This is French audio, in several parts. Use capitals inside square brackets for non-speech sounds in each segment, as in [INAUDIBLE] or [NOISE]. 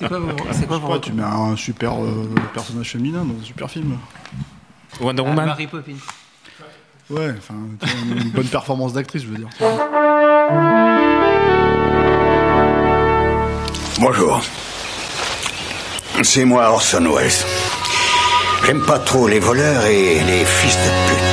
C'est quoi, vos- c'est quoi vos- tu mets un super euh, personnage féminin dans un super film. Wonder Ah, Woman. Mary Poppins. Ouais, enfin, une bonne performance d'actrice, je veux dire. Bonjour. C'est moi Orson Welles. J'aime pas trop les voleurs et les fils de pute.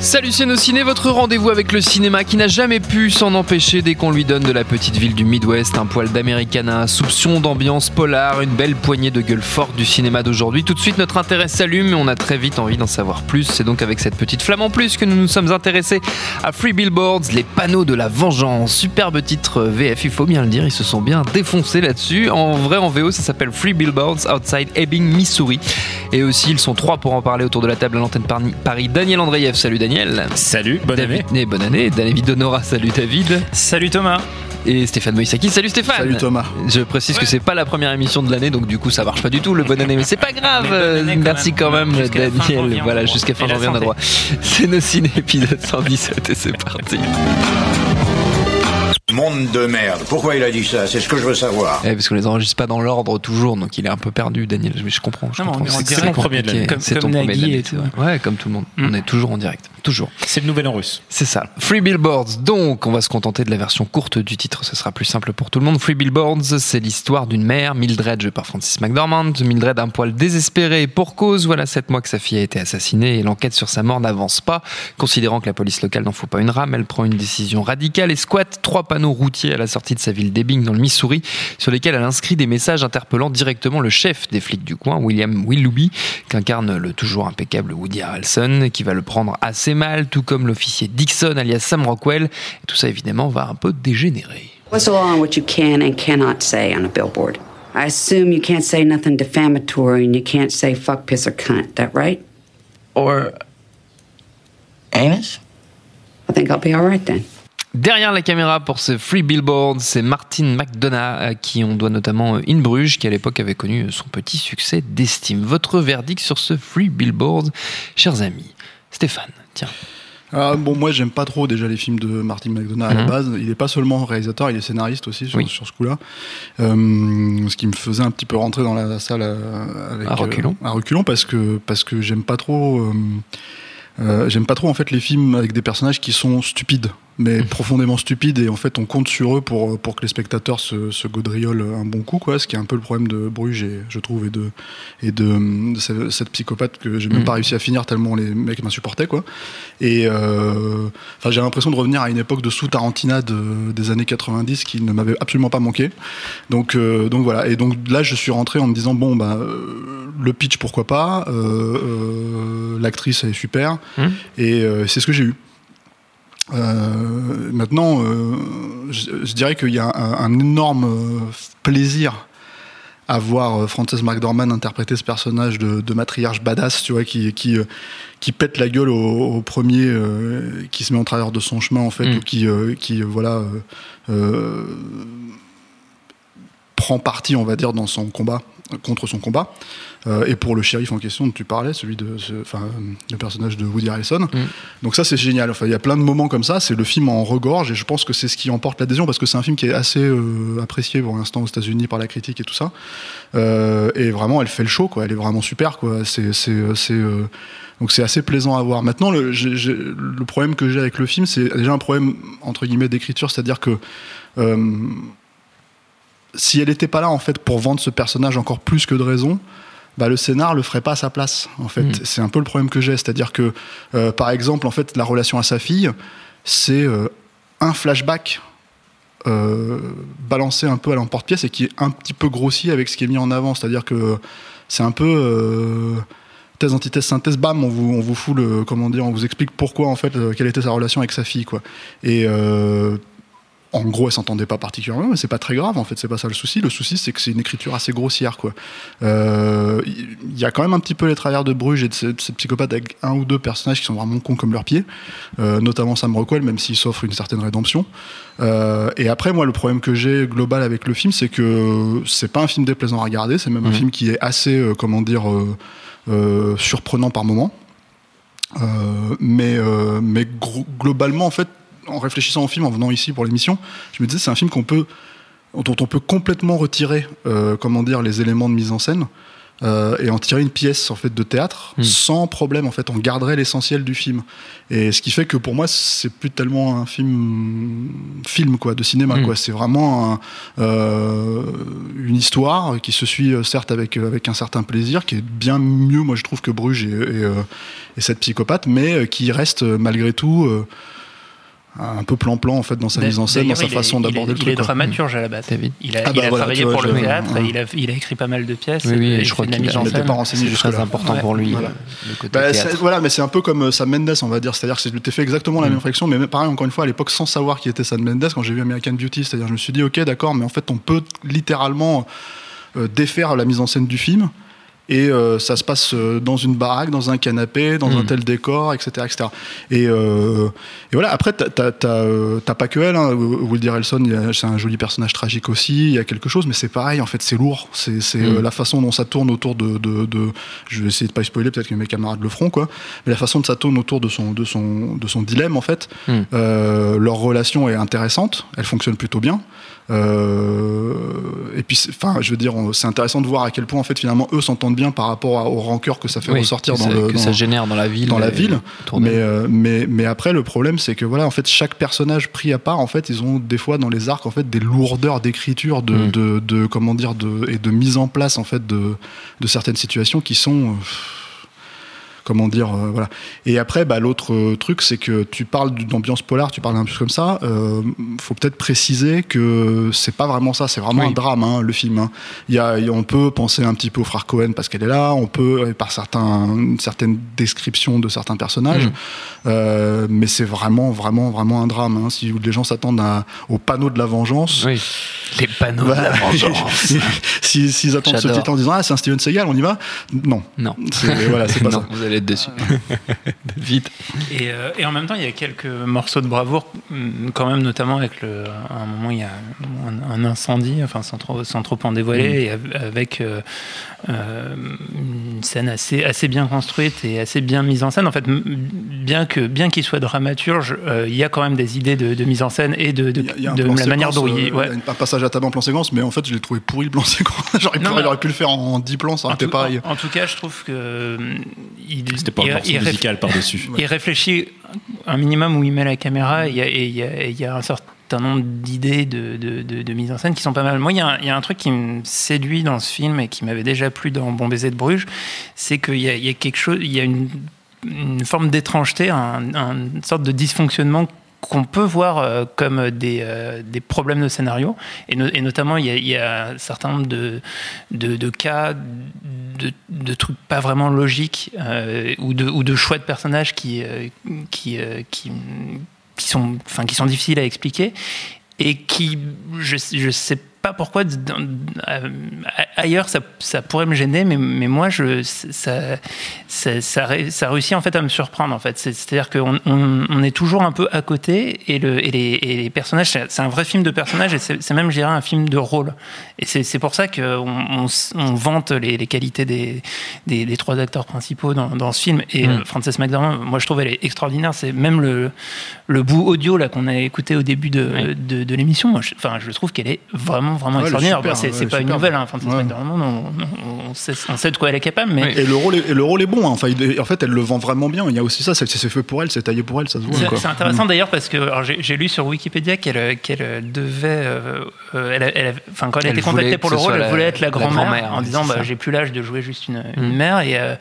Salut ciné, votre rendez-vous avec le cinéma qui n'a jamais pu s'en empêcher dès qu'on lui donne de la petite ville du Midwest, un poil d'Americana, un soupçon d'ambiance polar, une belle poignée de gueule forte du cinéma d'aujourd'hui. Tout de suite notre intérêt s'allume et on a très vite envie d'en savoir plus. C'est donc avec cette petite flamme en plus que nous nous sommes intéressés à Free Billboards, les panneaux de la vengeance. Superbe titre VF, il faut bien le dire, ils se sont bien défoncés là-dessus. En vrai en VO ça s'appelle Free Billboards Outside Ebbing, Missouri. Et aussi ils sont trois pour en parler autour de la table à l'antenne Par- Paris. Daniel Andreev, salut Daniel. Salut, bonne David, année. né, bonne année. David Honora, salut David. Salut Thomas. Et Stéphane Moïsaki, salut Stéphane. Salut Thomas. Je précise que c'est pas la première émission de l'année, donc du coup ça marche pas du tout le bonne année, mais c'est pas [LAUGHS] grave. Quand Merci même. quand même, Daniel. voilà, jusqu'à fin Et janvier on a droit. [LAUGHS] C'est nos ciné épisode 117 et c'est parti. Monde de merde. Pourquoi il a dit ça? C'est ce que je veux savoir. Eh, parce qu'on les enregistre pas dans l'ordre toujours, donc il est un peu perdu, Daniel. Mais je comprends. Je Non, mais comprends. on est en direct. Premier de. Comme- C'est ton comme premier de Nagui et tout. Ouais, comme tout le monde. Mm. On est toujours en direct. Toujours. C'est le nouvel an russe. C'est ça. Free Billboards. Donc, on va se contenter de la version courte du titre. Ce sera plus simple pour tout le monde. Free Billboards, c'est l'histoire d'une mère, Mildred, jouée par Francis McDormand. Mildred, un poil désespéré pour cause. Voilà sept mois que sa fille a été assassinée et l'enquête sur sa mort n'avance pas. Considérant que la police locale n'en faut pas une rame, elle prend une décision radicale et squatte trois panneaux routiers à la sortie de sa ville d'Ebbing dans le Missouri, sur lesquels elle inscrit des messages interpellant directement le chef des flics du coin, William Willoughby, qu'incarne le toujours impeccable Woody Harrelson, qui va le prendre assez mal, tout comme l'officier Dixon alias Sam Rockwell. Et tout ça évidemment va un peu dégénérer. What's the law on what you can and cannot say on a billboard? I assume you can't say nothing defamatory and you can't say fuck, piss, or cunt. That right? Or anus? I think I'll be all right then. Derrière la caméra pour ce Free Billboard, c'est Martin McDonough, à qui on doit notamment In Bruges, qui à l'époque avait connu son petit succès d'estime. Votre verdict sur ce Free Billboard, chers amis? Stéphane, tiens. Ah, bon, moi, j'aime pas trop déjà les films de Martin McDonagh à la Mhm. base. Il est pas seulement réalisateur, il est scénariste aussi sur, Oui. sur ce coup-là. Euh, ce qui me faisait un petit peu rentrer dans la salle euh, avec, À reculons. euh, à reculons parce que, parce que j'aime pas trop. euh, euh, j'aime pas trop en fait les films avec des personnages qui sont stupides, mais profondément stupides et en fait on compte sur eux pour pour que les spectateurs se, se gaudriolent un bon coup quoi. Ce qui est un peu le problème de Bruges et je trouve et de et de, de ce- cette psychopathe que j'ai même Mhm. pas réussi à finir tellement les mecs m'insupportaient quoi. Et euh, j'ai l'impression de revenir à une époque de sous Tarantina de- des années 90 qui ne m'avait absolument pas manqué. Donc euh, donc voilà et donc là je suis rentré en me disant bon bah euh, le pitch pourquoi pas, euh, l'actrice elle est super Mhm. et c'est ce que j'ai eu. Euh, maintenant, euh, je, je dirais qu'il y a un, un énorme euh, plaisir à voir Frances McDormand interpréter ce personnage de, de matriarche badass, tu vois, qui, qui, qui pète la gueule au, au premier euh, qui se met en travers de son chemin, en fait, Mm. ou qui, qui voilà, prend parti, on va dire, dans son combat, contre son combat. Euh, et pour le shérif en question dont tu parlais, celui de, enfin, le personnage de Woody Harrelson. Donc ça, c'est génial. Enfin, il y a plein de moments comme ça. C'est le film en regorge, et je pense que c'est ce qui emporte l'adhésion parce que c'est un film qui est assez euh, apprécié pour l'instant aux États-Unis par la critique et tout ça. Euh, et vraiment, elle fait le show, quoi. Elle est vraiment super, quoi. C'est, c'est, c'est, donc c'est assez plaisant à voir. Maintenant, le, le problème que j'ai avec le film, c'est déjà un problème entre guillemets d'écriture, c'est-à-dire que si elle n'était pas là en fait pour vendre ce personnage encore plus que de raison, bah, le scénar le ferait pas à sa place. En fait, Mm. c'est un peu le problème que j'ai, c'est-à-dire que euh, par exemple, en fait, la relation à sa fille, c'est euh, un flashback. euh, balancé un peu à l'emporte-pièce et qui est un petit peu grossi avec ce qui est mis en avant. C'est-à-dire que c'est un peu thèse, antithèse, synthèse, bam, on vous, on vous fout le, comment dire, on vous explique pourquoi en fait, quelle était sa relation avec sa fille, quoi. Et euh, en gros, elle s'entendait pas particulièrement, mais c'est pas très grave. En fait, c'est pas ça le souci. Le souci, c'est que c'est une écriture assez grossière, quoi. Euh, Il y a quand même un petit peu les travers de Bruges et de cette, cette psychopathe avec un ou deux personnages qui sont vraiment cons comme leurs pieds, euh, notamment Sam Rockwell, même s'il s'offre une certaine rédemption. Euh, et après, moi, le problème que j'ai global avec le film, c'est que c'est pas un film déplaisant à regarder. C'est même un Mhm. film qui est assez, comment dire, surprenant par moments. Euh, mais mais globalement, en fait, en réfléchissant au film, en venant ici pour l'émission, je me disais c'est un film qu'on peut dont on peut complètement retirer, euh, comment dire, les éléments de mise en scène euh, et en tirer une pièce en fait de théâtre Mm. sans problème. En fait, on garderait l'essentiel du film. Et ce qui fait que pour moi, c'est plus tellement un film, film quoi, de cinéma. Mm. Quoi. C'est vraiment un, euh, une histoire qui se suit certes avec avec un certain plaisir, qui est bien mieux, moi je trouve que Bruges et, et, euh, et cette psychopathe, mais qui reste malgré tout. Un peu plan-plan en fait dans sa mise en scène, dans sa il est- façon il est- d'aborder le Il truc. est quoi. dramaturge à la base. David. Il a, Ah il bah a voilà, travaillé tu vois, pour le je- théâtre, ouais. il, a, il a écrit pas mal de pièces, Oui, oui, il et je crois qu'il scène. pas renseigné C'est très important Ouais. pour lui, Voilà. le côté Bah, voilà, mais c'est un peu comme euh, Sam Mendes, on va dire. C'est-à-dire que c'était fait exactement la Mm. même réflexion, mais pareil, encore une fois, à l'époque, sans savoir qui était Sam Mendes, quand j'ai vu American Beauty, c'est-à-dire, je me suis dit, ok, d'accord, mais en fait, on peut littéralement euh, défaire la mise en scène du film. Et euh, ça se passe euh, dans une baraque, dans un canapé, dans un Mm. tel décor, etc. etc. Et, euh, et voilà, après, t'as- pas que elle. Hein. Woody Harrelson, c'est un joli personnage tragique aussi. Il y a quelque chose, mais c'est pareil, en fait, c'est lourd. C'est Mm. euh, la façon dont ça tourne autour de, de, de- Je vais essayer de pas spoiler, peut-être que mes camarades le feront, quoi. Mais la façon dont ça tourne autour de son, de son, de son dilemme, en fait. Mm. Euh, leur relation est intéressante. Elle fonctionne plutôt bien. Euh, et puis, enfin, je veux dire, c'est intéressant de voir à quel point, en fait, finalement, eux s'entendent bien par rapport à- aux rancœurs que ça fait Oui, ressortir que dans le. que dans- ça génère dans la ville. dans la ville, mais, euh, mais, mais après, le problème, c'est que voilà, en fait, chaque personnage pris à part, en fait, ils ont des fois dans les arcs, en fait, des lourdeurs d'écriture, de, Mm. de, de- comment dire, de, et de mise en place, en fait, de, de certaines situations qui sont. Comment dire, euh, voilà. Et après, bah, l'autre euh, truc, c'est que tu parles d'ambiance polar, tu parles un peu comme ça. Euh, faut peut-être préciser que c'est pas vraiment ça, c'est vraiment Oui. un drame, hein, le film. hein. Il y a, il y a- on peut penser un petit peu au frère Cohen parce qu'elle est là, on peut, par certains, une certaine description de certains personnages, Mm. Euh, mais c'est vraiment, vraiment, vraiment un drame. hein. Si les gens s'attendent au panneau de la vengeance, Oui. Les panneaux de la vengeance. [LAUGHS] si- s'ils attendent ce titre en disant ah c'est un Steven Seagal, on y va? Non, Non. C'est- voilà, c'est pas [LAUGHS] non, ça. vous allez être déçus. [LAUGHS] Vite. Et, euh, et en même temps, il y a quelques morceaux de bravoure, hum, quand même, notamment avec le, à un moment, il y a un, un incendie, enfin, sans trop, sans trop en dévoiler, et av- avec euh, euh, une scène assez, assez bien construite et assez bien mise en scène. En fait, bien que bien qu'il soit dramaturge, euh, il y a quand même des idées de, de mise en scène et de, de, Il y a- il y a un de plan la manière dont il. euh, ouais. il y a une- un passage à table en plan séquence, mais en fait, je l'ai trouvé pourri le plan [LAUGHS] séquence. J'aurais pu, pu le faire en 10 plans, ça aurait été pareil. en- en tout cas, je trouve que hum, il, C'était pas il- un musical par-dessus. Il réfléchit un minimum où il met la caméra et il y a, et il y a- et il y a un certain nombre d'idées de, de, de- de mise en scène qui sont pas mal. Moi, il y, a un, il y a un truc qui me séduit dans ce film et qui m'avait déjà plu dans Bon baiser de Bruges, c'est qu'il y a, il y a quelque chose, il y a une, une forme d'étrangeté, un, un- une sorte de dysfonctionnement qu'on peut voir euh, comme des, euh, des problèmes de scénario. Et, no- et notamment, il y, a, il y a un certain nombre de, de, de cas, de, trucs pas vraiment logiques, euh, ou, de, choix de personnages qui, euh, euh, qui, sont, qui sont difficiles à expliquer. Et qui, je je sais pas pourquoi, dans- euh, ailleurs, ça, ça pourrait me gêner, mais, mais moi, je, ça, ça, ça, ré- ça réussit en fait à me surprendre. En fait, C'est- c'est-à-dire qu'on on, on est toujours un peu à côté, et, le, et, les, et les personnages, c'est un vrai film de personnages, et c'est même, je dirais, un film de rôle. Et c'est pour ça qu'on on, on vante les, les qualités des, des, des trois acteurs principaux dans, dans ce film. Et Mm. euh, Frances McDormand, moi, je trouve elle est extraordinaire. C'est même le, le bout audio là qu'on a écouté au début de, Oui. de, de l'émission. Enfin, je trouve qu'elle est vraiment, vraiment Ouais, elle est extraordinaire. c'est ouais, pas une nouvelle, hein, Frances Ouais. McDormand. On, on- on sait, on sait de quoi elle est capable, mais. Et le rôle est, et le rôle est bon. hein. Enfin, il est- en fait, elle le vend vraiment bien. Il y a aussi ça. C'est fait pour elle, c'est taillé pour elle, ça se voit. C'est intéressant d'ailleurs parce que j'ai lu sur Wikipédia qu'elle devait, euh, euh, elle, a- elle a- enfin quand elle, Elle était contactée pour le rôle, elle la- voulait être la la grand-mère en ouais, disant bah, j'ai plus l'âge de jouer juste une, une Mm. mère et euh,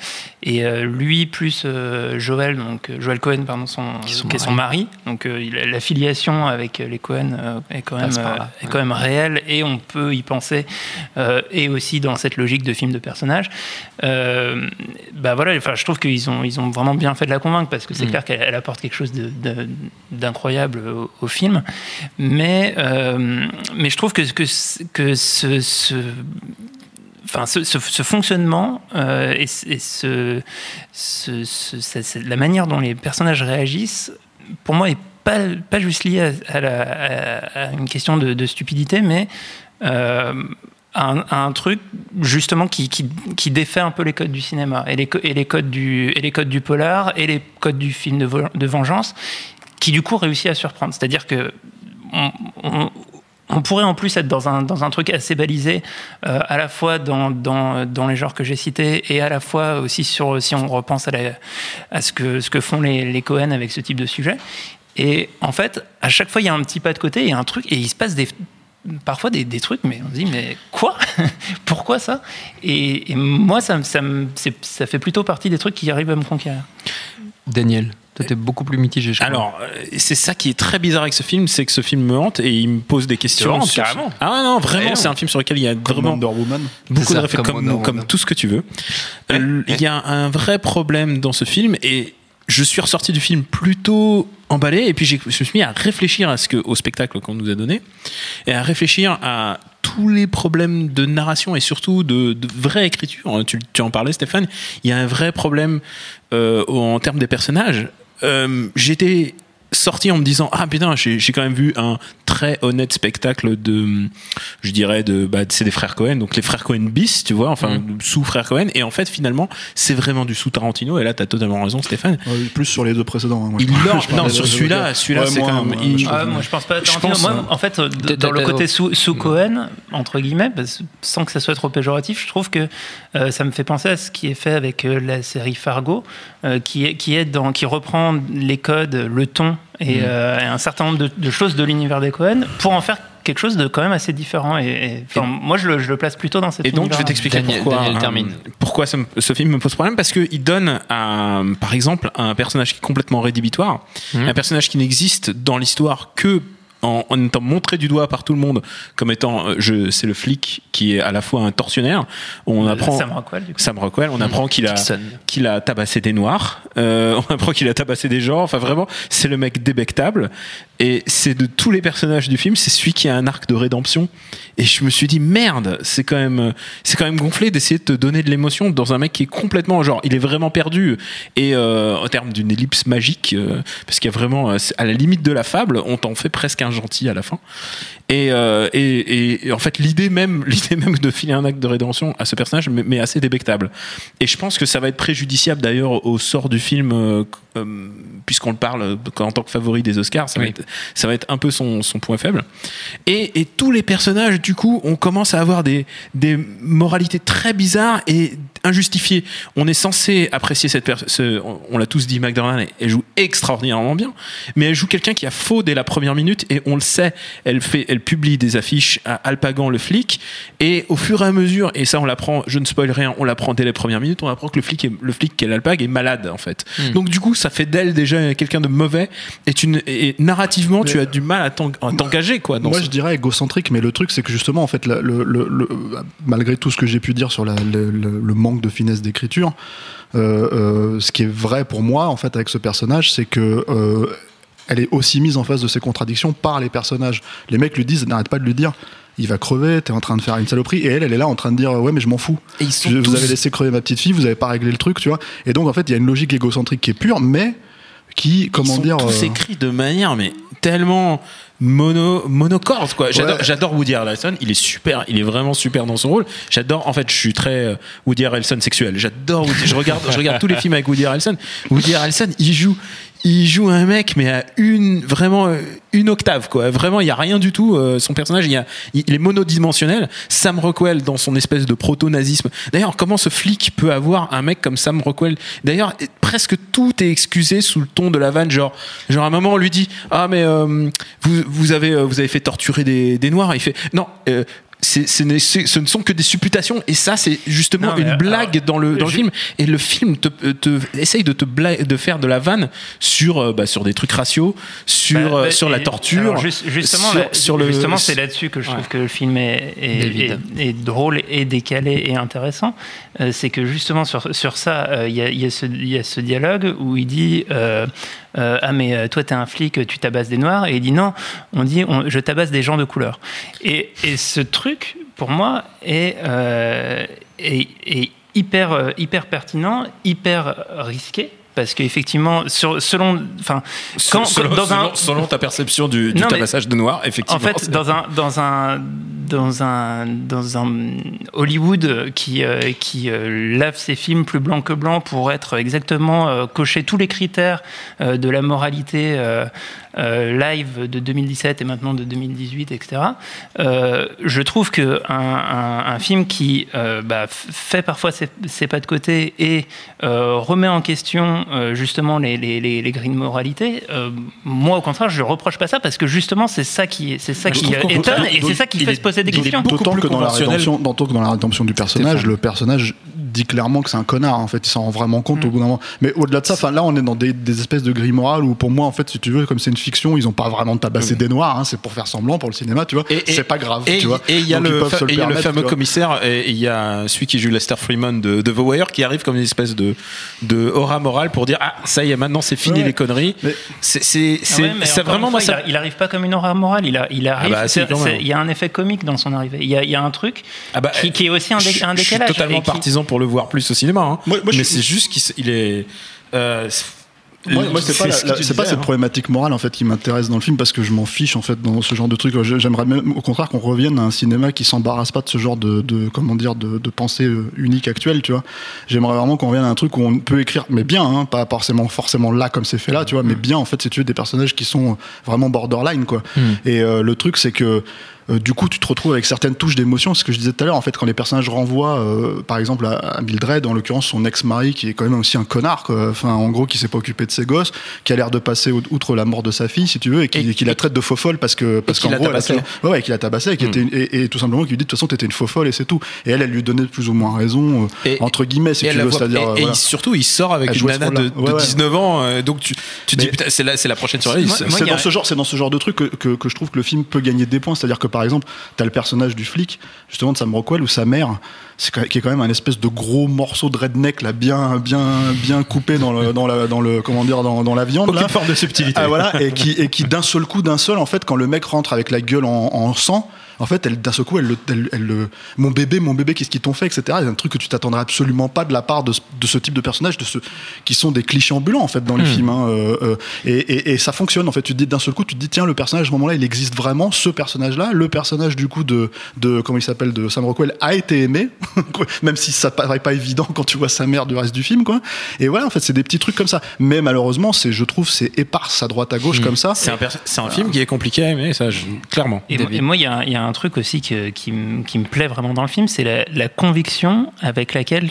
et euh, lui plus euh, Joël donc euh, Joël Cohen pardon son Qui sont qui est son mari donc euh, la filiation avec les Cohen euh, est quand même euh, est ouais. quand même réelle et et on peut y penser, euh, et aussi dans cette logique de film de personnage. Euh, bah voilà, enfin, je trouve qu'ils ont, ils ont vraiment bien fait de la convaincre parce que c'est Mm. clair qu'elle elle apporte quelque chose d'incroyable au, au film. Mais, euh, mais je trouve que, que, ce- que ce, ce- enfin, ce, ce- ce fonctionnement euh, et, et ce- la manière dont les personnages réagissent, pour moi, est pas, juste lié à, une question de, stupidité, mais euh, un, truc justement qui, défait un peu les codes du cinéma et les, codes, du, et les codes du polar et les codes du film de, vengeance, qui du coup réussit à surprendre. C'est-à-dire que on- pourrait en plus être dans un, dans un truc assez balisé, euh, à la fois dans, dans, les genres que j'ai cités et à la fois aussi sur, si on repense à ce, que, ce que font les, les Cohen avec ce type de sujet. Et en fait, à chaque fois, il y a un petit pas de côté et un truc, et il se passe des, parfois des, des trucs, mais on se dit, mais quoi [LAUGHS] Pourquoi ça et, et moi, ça, ça, ça fait plutôt partie des trucs qui arrivent à me conquérir. Daniel, toi t'es beaucoup plus mitigé. Je crois. Alors, euh, c'est ça qui est très bizarre avec ce film, c'est que ce film me hante et il me pose des questions. hante, sur- carrément. Ah non, vraiment, Vraiment. c'est un film sur lequel il y a Comme vraiment Wonder Woman. beaucoup C'est de ça, réflexions, comme tout ce que tu veux. Euh, Il y a un vrai problème dans ce film et je suis ressorti du film plutôt emballé et puis je me suis mis à réfléchir au spectacle qu'on nous a donné et à réfléchir à tous les problèmes de narration et surtout de, de vraie écriture. Tu, tu en parlais Stéphane, il y a un vrai problème euh, en termes des personnages. Euh, J'étais sorti en me disant ah putain j'ai quand même vu un très honnête spectacle de je dirais de bah, c'est des frères Cohen donc les frères Cohen bis tu vois enfin sous frères Cohen et en fait finalement c'est vraiment du sous Tarantino et là t'as totalement raison Stéphane Ouais, plus sur les deux précédents. hein, moi, il [LAUGHS] je non sur celui-là celui-là Ouais, c'est quand même moi, il- je Ah, moi, je pense pas. à Je Tarantino. pense, Moi, hein. en fait, dans le côté sous, sous Cohen, entre guillemets, parce- sans que ça soit trop péjoratif, je trouve que euh, ça me fait penser à ce qui est fait avec euh, la série Fargo, euh, qui, est, qui, est dans, qui reprend les codes, le ton et, euh, et un certain nombre de, de choses de l'univers des Cohen pour en faire quelque chose de quand même assez différent. Et, moi, je le, je le place plutôt dans cette Et donc, je vais t'expliquer Daniel- pourquoi, Daniel hein, termine. pourquoi ce film me pose problème. Parce qu'il donne, à, par exemple, un personnage qui est complètement rédhibitoire, Mhm. un personnage qui n'existe dans l'histoire que en, en étant montré du doigt par tout le monde comme étant, euh, je, c'est le flic qui est à la fois un tortionnaire. On apprend. Sam Rockwell, du coup. Sam Rockwell, on apprend qu'il a, qu'il a tabassé des noirs, euh, [LAUGHS] on apprend qu'il a tabassé des gens, enfin vraiment, c'est le mec débectable, et c'est de tous les personnages du film, c'est celui qui a un arc de rédemption, et je me suis dit, merde, c'est quand même, c'est quand même gonflé d'essayer de te donner de l'émotion dans un mec qui est complètement, genre, il est vraiment perdu, et euh, en termes d'une ellipse magique, euh, parce qu'il y a vraiment, euh, à la limite de la fable, on t'en fait presque un gentil à la fin, et, euh, et, et- en fait, l'idée même, [LAUGHS] l'idée même de filer un acte de rédemption à ce personnage m'est m'est assez débectable. Et je pense que ça va être préjudiciable d'ailleurs au sort du film, euh, puisqu'on le parle euh, en tant que favori des Oscars. Ça, va, être, ça va être un peu son, son point faible. Et, et tous les personnages, du coup, on commence à avoir des, des moralités très bizarres et injustifiées. On est censé apprécier cette personne. On, on l'a tous dit, McDonald, elle joue extraordinairement bien, mais elle joue quelqu'un qui a faux dès la première minute et on le sait. Elle fait, elle publie des affiches à Alpagan le flic et au fur et à mesure, et ça on l'apprend, je ne spoil rien, on l'apprend dès les premières minutes, on apprend que le flic, est, le flic qui est l'Alpag est malade en fait. Donc du coup, ça fait d'elle déjà quelqu'un de mauvais et, tu et narrativement, tu as du mal à t'en- à t'engager quoi. Dans Moi, ce- je dirais égocentrique, mais le truc, c'est que justement, en fait, la- le, le- le- malgré tout ce que j'ai pu dire sur la- le, le- le manque de finesse d'écriture, euh, euh, ce qui est vrai pour moi, en fait, avec ce personnage, c'est que euh, elle est aussi mise en face de ses contradictions par les personnages. Les mecs lui disent, n'arrête pas de lui dire. Il va crever, t'es en train de faire une saloperie, et elle, elle est là en train de dire ouais mais je m'en fous. Et ils sont Je- tous- Vous avez laissé crever ma petite fille, vous avez pas réglé le truc, tu vois. Et donc en fait, il y a une logique égocentrique qui est pure, mais qui, comment ils sont dire, tous euh, écrits de manière mais tellement mono monocorde quoi. J'adore Ouais. j'adore Woody Harrelson. Il est super il est vraiment super dans son rôle. J'adore en fait je suis très euh, Woody Harrelson sexuel. J'adore Woody- je regarde je regarde tous les films avec Woody Harrelson. Woody Harrelson il joue il joue un mec mais à une vraiment euh, une octave quoi. Vraiment il y a rien du tout euh, son personnage il, y a, il est monodimensionnel. Sam Rockwell dans son espèce de proto-nazisme. D'ailleurs comment ce flic peut avoir un mec comme Sam Rockwell? D'ailleurs presque tout est excusé sous le ton de la vanne. Genre genre à un moment on lui dit ah mais euh, vous, vous avez euh, vous avez fait torturer des, des noirs il fait non euh, c'est, c'est né- c'est- ce ne sont que des supputations et ça c'est justement Non, une blague alors, dans le dans le je- film et le film te, te essaye de te bla- de faire de la vanne sur euh, bah, sur des trucs raciaux sur Bah, euh, bah, sur la torture juste- justement, sur, là- sur le justement, c'est là-dessus que je trouve que le film est, est- David. est- est drôle et décalé et intéressant. Euh, c'est que justement sur, sur ça, euh, il y, a, il y a ce- il y a ce dialogue où il dit euh, euh, ah mais euh, toi t'es un flic, tu tabasses des noirs et il dit non, on dit je tabasse des gens de couleur. Et, et ce truc pour moi est, euh, est, est hyper hyper pertinent, hyper risqué. Parce qu'effectivement, selon, enfin, quand, selon, dans un, selon- selon ta perception du, du Non, mais- tabassage de noir effectivement. en fait, dans un, dans un, dans un, dans un Hollywood qui, euh, qui euh, lave ses films plus blanc que blanc pour être exactement euh, cocher tous les critères euh, de la moralité live de 2017 et maintenant de 2018, etc. euh, je trouve que un, un- un film qui euh, bah, fait parfois ses, ses pas de côté et euh, remet en question euh, justement les, les, les, les grilles de moralité, euh, moi au contraire, je ne reproche pas ça parce que justement c'est ça qui, c'est ça Je qui euh, étonne et c'est ça qui fait se poser des questions. beaucoup D'autant plus que dans la rédemption, dans la rédemption du personnage, le personnage dit clairement que c'est un connard. En fait, il s'en rend vraiment compte au bout d'un moment. Mais au-delà de ça, enfin là, on est dans des, des espèces de grilles morales où, pour moi, en fait, si tu veux, comme c'est une fiction, ils ont pas vraiment tabassé des noirs. hein, c'est pour faire semblant pour le cinéma, tu vois. Et- et- C'est pas grave, Et tu vois. et il y a le, fa- fameux commissaire et il y a celui qui joue Lester Freeman de, de The Wire qui arrive comme une espèce de, de aura morale pour dire ah ça y est maintenant c'est fini Ouais. les conneries. Mais- C'est c'est Ah c'est ouais, mais c'est encore vraiment fois, ça. il, arrive pas comme une aura morale. Il, a, il arrive. bah, même. c'est- il y a un effet comique dans son arrivée. Il y a, il y a un truc Ah bah, qui, qui est aussi un, dé- je, un je suis décalage. totalement partisan pour le voir plus au cinéma. hein. Moi- moi, je mais c'est juste qu'il est. euh, c'est- Moi, moi, c'est pas, ce la- pas cette hein. problématique morale en fait qui m'intéresse dans le film parce que je m'en fiche en fait dans ce genre de truc. J'ai- J'aimerais même au contraire qu'on revienne à un cinéma qui s'embarrasse pas de ce genre de, de comment dire de, de pensée euh, unique actuelle, tu vois. J'aimerais vraiment qu'on revienne à un truc où on peut écrire, mais bien, hein, pas forcément forcément là comme c'est fait là, tu vois, mais bien en fait si tu veux des personnages qui sont vraiment borderline quoi. Et euh, le truc c'est que euh, du coup, tu te retrouves avec certaines touches d'émotion. Ce que je disais tout à l'heure, en fait, quand les personnages renvoient, euh, par exemple, à, à Mildred, en l'occurrence son ex-mari, qui est quand même aussi un connard, quoi. enfin, en gros, qui s'est pas occupé de ses gosses, qui a l'air de passer outre la mort de sa fille, si tu veux, et qui, Et- qui la traite de faux folle parce que parce qu'en l'a gros, elle a toujours- ouais, ouais, qui l'a tabassé, et, qui Mm. était une- et, et tout simplement qui lui dit de toute façon, t'étais une faux folle et c'est tout. Et elle, elle lui donnait plus ou moins raison, euh, entre guillemets, si tu veux, voit- c'est-à-dire. et- euh, voilà. surtout, il sort avec une nana de, Ouais, ouais. 19 ans, euh, donc tu, tu dis putain, c'est la, c'est la prochaine. Moi- C'est dans ce genre, c'est dans ce genre de truc que, que, que je trouve que le film peut gagner des points. C'est-à-dire que par exemple, t'as le personnage du flic, justement de Sam Rockwell, ou sa mère, c'est qui est quand même un espèce de gros morceau de redneck là, bien, bien, bien coupé dans le, dans la, dans le, comment dire, dans, dans la viande. Aucune là. forme de subtilité. Ah, voilà, et qui, et qui d'un seul coup, d'un seul, en fait, quand le mec rentre avec la gueule en, en sang, en fait, elle, d'un seul coup, elle, le- elle, elle le, mon bébé, mon bébé, qu'est-ce qu'ils t'ont fait, etc. C'est un truc que tu t'attendrais absolument pas de la part de, ce- de ce type de personnages, de ceux qui sont des clichés ambulants, en fait, dans les films. hein, euh, euh, et, et, et ça fonctionne, en fait. Tu te dis, d'un seul coup, tu te dis, tiens, le personnage, à ce moment-là, il existe vraiment, ce personnage-là. Le personnage, du coup, de, de comment il s'appelle, de Sam Rockwell, a été aimé, [LAUGHS] même si ça paraît pas évident quand tu vois sa mère du reste du film, quoi. Et voilà, en fait, c'est des petits trucs comme ça. Mais malheureusement, c'est, je trouve, c'est éparse à droite à gauche comme ça. C'est un, c'est un film qui est compliqué à aimer, ça, je- clairement. Et, moi, il y, a y a un truc aussi qui, me- plaît vraiment dans le film, c'est la, conviction avec laquelle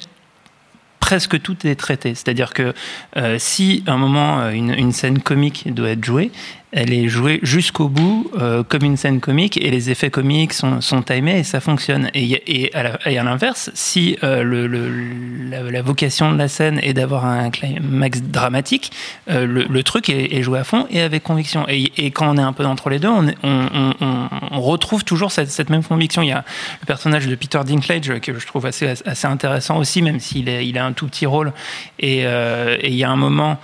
presque tout est traité. C'est-à-dire que euh, si à un moment euh, une scène comique doit être jouée, elle est jouée jusqu'au bout euh, comme une scène comique et les effets comiques sont, timés et ça fonctionne. Et, à l'inverse, si euh, la, vocation de la scène est d'avoir un climax dramatique, euh, le, truc est, joué à fond et avec conviction. Et, quand on est un peu entre les deux, on, retrouve toujours cette, même conviction. Il y a le personnage de Peter Dinklage que je trouve assez, intéressant aussi, même s'il a un tout petit rôle. Et il y a un moment,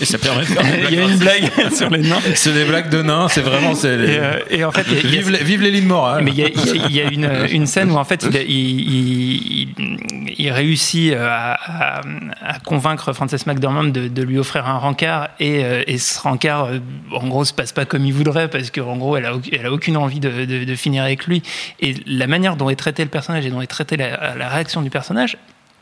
Et ça permet de faire [LAUGHS] des il y a une blague [LAUGHS] sur les nains. C'est des blagues de nains, c'est vraiment. c'est les- Et, euh, et en fait, y a- vive, les, vive les lignes morales. mais il y a, il y a- il y a une, une scène où en fait il, il- il- il- il réussit euh, à, à- à convaincre Frances McDormand de, de lui offrir un rencard et, euh, et ce rencard en gros se passe pas comme il voudrait parce qu'en gros elle a, au- elle a aucune envie de, de- de finir avec lui et la manière dont est traité le personnage et dont est traitée la, la réaction du personnage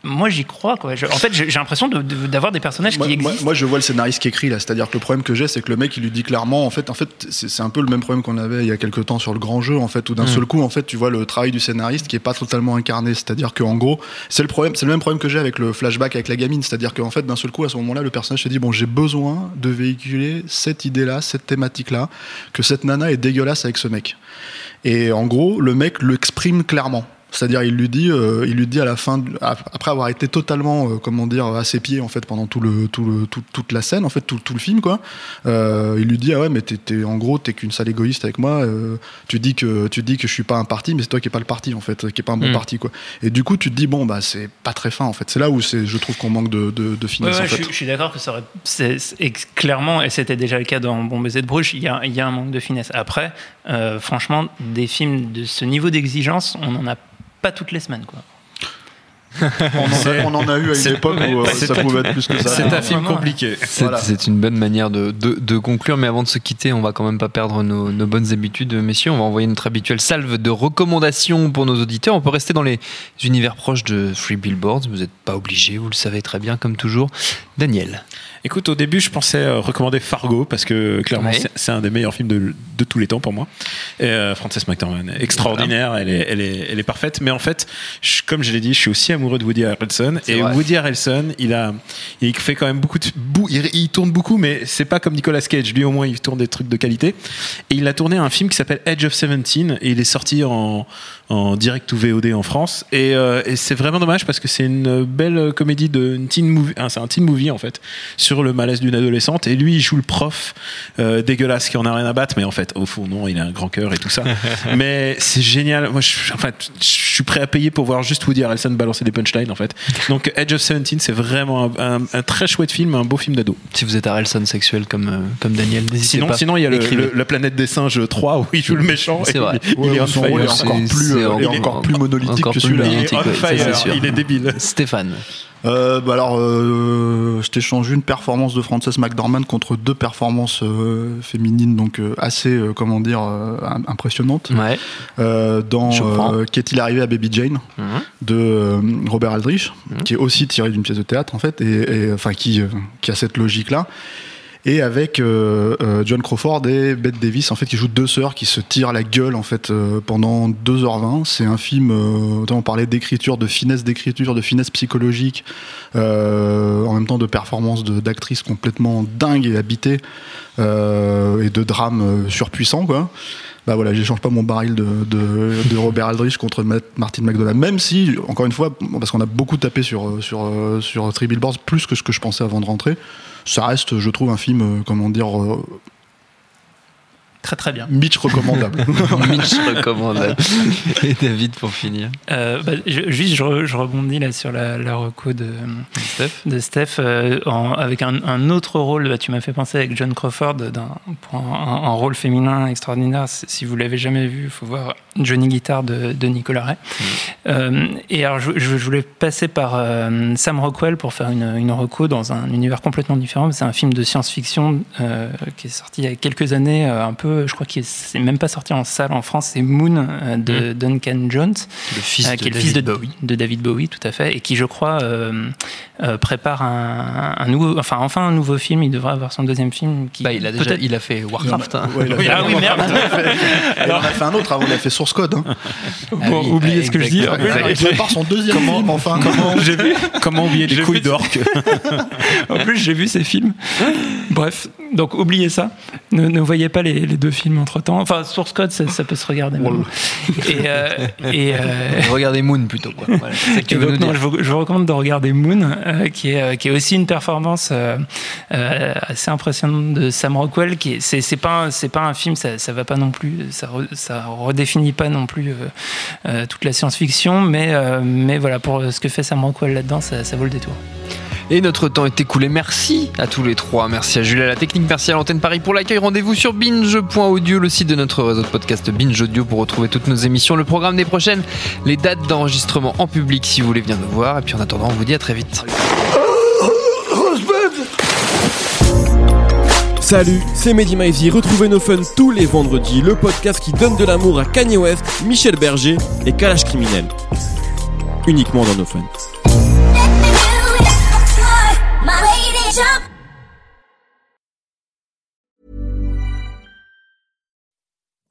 moi j'y crois quoi. Je- en fait j'ai l'impression de- de- d'avoir des personnages Moi, qui moi- existent moi, je vois le scénariste qui écrit là, c'est-à-dire que le problème que j'ai, c'est que le mec, il lui dit clairement, en fait, en fait, c'est un peu le même problème qu'on avait il y a quelques temps sur le grand jeu, en fait, où d'un seul coup, en fait, tu vois le travail du scénariste qui est pas totalement incarné, c'est-à-dire qu'en gros, c'est le problème, c'est le même problème que j'ai avec le flashback avec la gamine, c'est-à-dire qu'en fait, d'un seul coup, à ce moment-là, le personnage se dit, bon, j'ai besoin de véhiculer cette idée-là, cette thématique-là, que cette nana est dégueulasse avec ce mec. Et en gros, le mec l'exprime clairement. C'est-à-dire, il lui dit, euh, il lui dit à la fin, après avoir été totalement, euh, comment dire, à ses pieds en fait pendant tout le, tout le, tout- toute la scène, en fait, tout, tout le film, quoi. Euh, il lui dit, ah ouais, mais t'es, t'es- en gros, t'es qu'une sale égoïste avec moi. tu dis que, tu dis que je suis pas un parti, mais c'est toi qui est pas le parti, en fait, qui est pas un bon Mm. parti, quoi. Et du coup, tu te dis, bon, bah, c'est pas très fin, en fait. C'est là où c'est, je trouve qu'on manque de, de, de Ouais, finesse, ouais, en je, fait. suis- je suis d'accord que ça aurait. c'est- clairement, et c'était déjà le cas dans Bon baiser de Bruges, il y a, y a un manque de finesse. Après, franchement, des films de ce niveau d'exigence, on n'en a pas toutes les semaines. Quoi. [LAUGHS] On en, a, on en a eu à c'est- une époque où euh, ça pas- pouvait être plus que ça. C'est un film compliqué. C'est Voilà. une bonne manière de, de- de conclure, mais avant de se quitter, on va quand même pas perdre nos, nos bonnes habitudes, messieurs. On va envoyer notre habituelle salve de recommandations pour nos auditeurs. On peut rester dans les univers proches de Free Billboards. Vous n'êtes pas obligé, vous le savez très bien, comme toujours. Daniel. Écoute, au début, je pensais euh, recommander Fargo parce que clairement, c'est- un des meilleurs films de, de tous les temps pour moi. Et, euh, Frances McDormand, extraordinaire, elle, est, elle, est, elle est parfaite. Mais en fait, je- comme je l'ai dit, je suis aussi amoureux de Woody Harrelson. Et vrai. Woody Harrelson, il a, il fait quand même beaucoup de, il, il tourne beaucoup, mais c'est pas comme Nicolas Cage. Lui, au moins, il tourne des trucs de qualité. Et il a tourné un film qui s'appelle Edge of Seventeen et il est sorti en, en direct ou VOD en France. Et, euh, et c'est vraiment dommage parce que c'est une belle comédie de une teen movie, hein, c'est un teen movie en fait sur le malaise d'une adolescente. Et lui, il joue le prof euh, dégueulasse qui en a rien à battre, mais en fait, au fond, non, il a un grand cœur et tout ça. [LAUGHS] mais c'est génial. Moi, je, en fait, je suis prêt à payer pour voir juste Woody Harrelson balancer des punchlines en fait. [LAUGHS] Donc Edge of Seventeen, c'est vraiment un, un- un très chouette film, un beau film d'ado. Si vous êtes Harrelson sexuel comme, euh, comme Daniel, n'hésitez Sinon, pas. sinon il y a le, le- la planète des singes 3 où il joue le méchant. C'est et vrai. Il, il est son fire. encore plus, c'est euh, est encore- encore plus monolithique encore que celui-là. Est on fire, il est débile. Stéphane. Euh, bah alors, euh, je t'échange une performance de Frances McDormand contre deux performances euh, féminines, donc euh, assez, euh, comment dire, euh, im- impressionnantes. Ouais. Euh, dans euh, Qu'est-il arrivé à Baby Jane Mhm. de Robert Aldrich, Mhm. qui est aussi tiré d'une pièce de théâtre en fait, et, et, enfin qui, euh, qui a cette logique là. Et avec euh, euh, John Crawford et Bette Davis, en fait, qui jouent deux sœurs qui se tirent la gueule en fait euh, pendant 2h20. C'est un film, on parlait d'écriture, de finesse d'écriture, de finesse psychologique, en même temps de performance d'actrices complètement dingue et habitée, et de drame surpuissant quoi. Bah voilà, j'échange pas mon baril de, de, Robert Aldrich contre Ma- Martin McDonagh, même si, encore une fois, parce qu'on a beaucoup tapé sur, sur, sur Three Billboards, plus que ce que je pensais avant de rentrer, ça reste, je trouve, un film, euh, comment dire, euh, Très très bien. Mitch recommandable. [LAUGHS] Mitch recommande. [LAUGHS] Et David pour finir. Euh, bah, je- juste, je, re- je rebondis là sur la, la reco de Steph, de Steph euh, en- avec un, un autre rôle. Bah, tu m'as fait penser avec John Crawford d'un- pour un, un rôle féminin extraordinaire. Si vous l'avez jamais vu, il faut voir Johnny Guitar de, de Nicolas Ray. Euh, et alors, je, je voulais passer par euh, Sam Rockwell pour faire une, une reco dans un univers complètement différent. C'est un film de science-fiction euh, qui est sorti il y a quelques années, euh, un peu, je crois qu'il c'est même pas sorti en salle en France. C'est Moon euh, de Duncan Jones. Le fils Euh, de qui est le David fils de, Bowie. de David Bowie, tout à fait, et qui, je crois, euh, euh, prépare un, un nouveau, enfin, enfin un nouveau film. Il devrait avoir son deuxième film. Qui, Bah, il a déjà il a fait Warcraft. hein. Ouais, il a fait- Ah oui, merde. [LAUGHS] Il en a fait un autre avant, il a fait Source Code. Hein. Ah Bon, oui, oubliez ce que je dis. Il prépare son deuxième film, enfin. [LAUGHS] j'ai vu, Comment oublier des couilles d'orque [LAUGHS] en plus, j'ai vu ces films. Bref, donc oubliez ça. Ne, ne voyez pas les, les deux films entre temps. Enfin, Source Code, ça, ça peut se regarder. même. Et, euh, [LAUGHS] et, euh, Regardez Moon plutôt. Quoi. Voilà, c'est ça que tu Et veux donc, nous non, dire. je, vous, je vous recommande de regarder Moon, euh, qui, est, qui est aussi une performance assez impressionnante de Sam Rockwell. Qui est, c'est, c'est pas, un- c'est pas un film, ça, ça va pas non plus, ça, re- ça redéfinit pas non plus toute la science-fiction, mais, mais voilà, pour ce que fait Sam Rockwell là-dedans, ça, ça vaut le détour. Et notre temps est écoulé. Merci à tous les trois. Merci à Julia la technique. Merci à l'antenne Paris pour l'accueil. Rendez-vous sur binge.audio, le site de notre réseau de podcast Binge Audio pour retrouver toutes nos émissions, le programme des prochaines, les dates d'enregistrement en public si vous voulez venir nous voir. Et puis en attendant, on vous dit à très vite. Salut, c'est Mehdi Maizy. Retrouvez nos fun tous les vendredis, le podcast qui donne de l'amour à Kanye West, Michel Berger et Kalash Criminel. Uniquement dans nos fun.